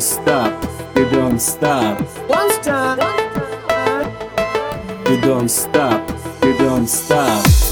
don't stop, you don't stop, One stop. you don't stop, you don't stop.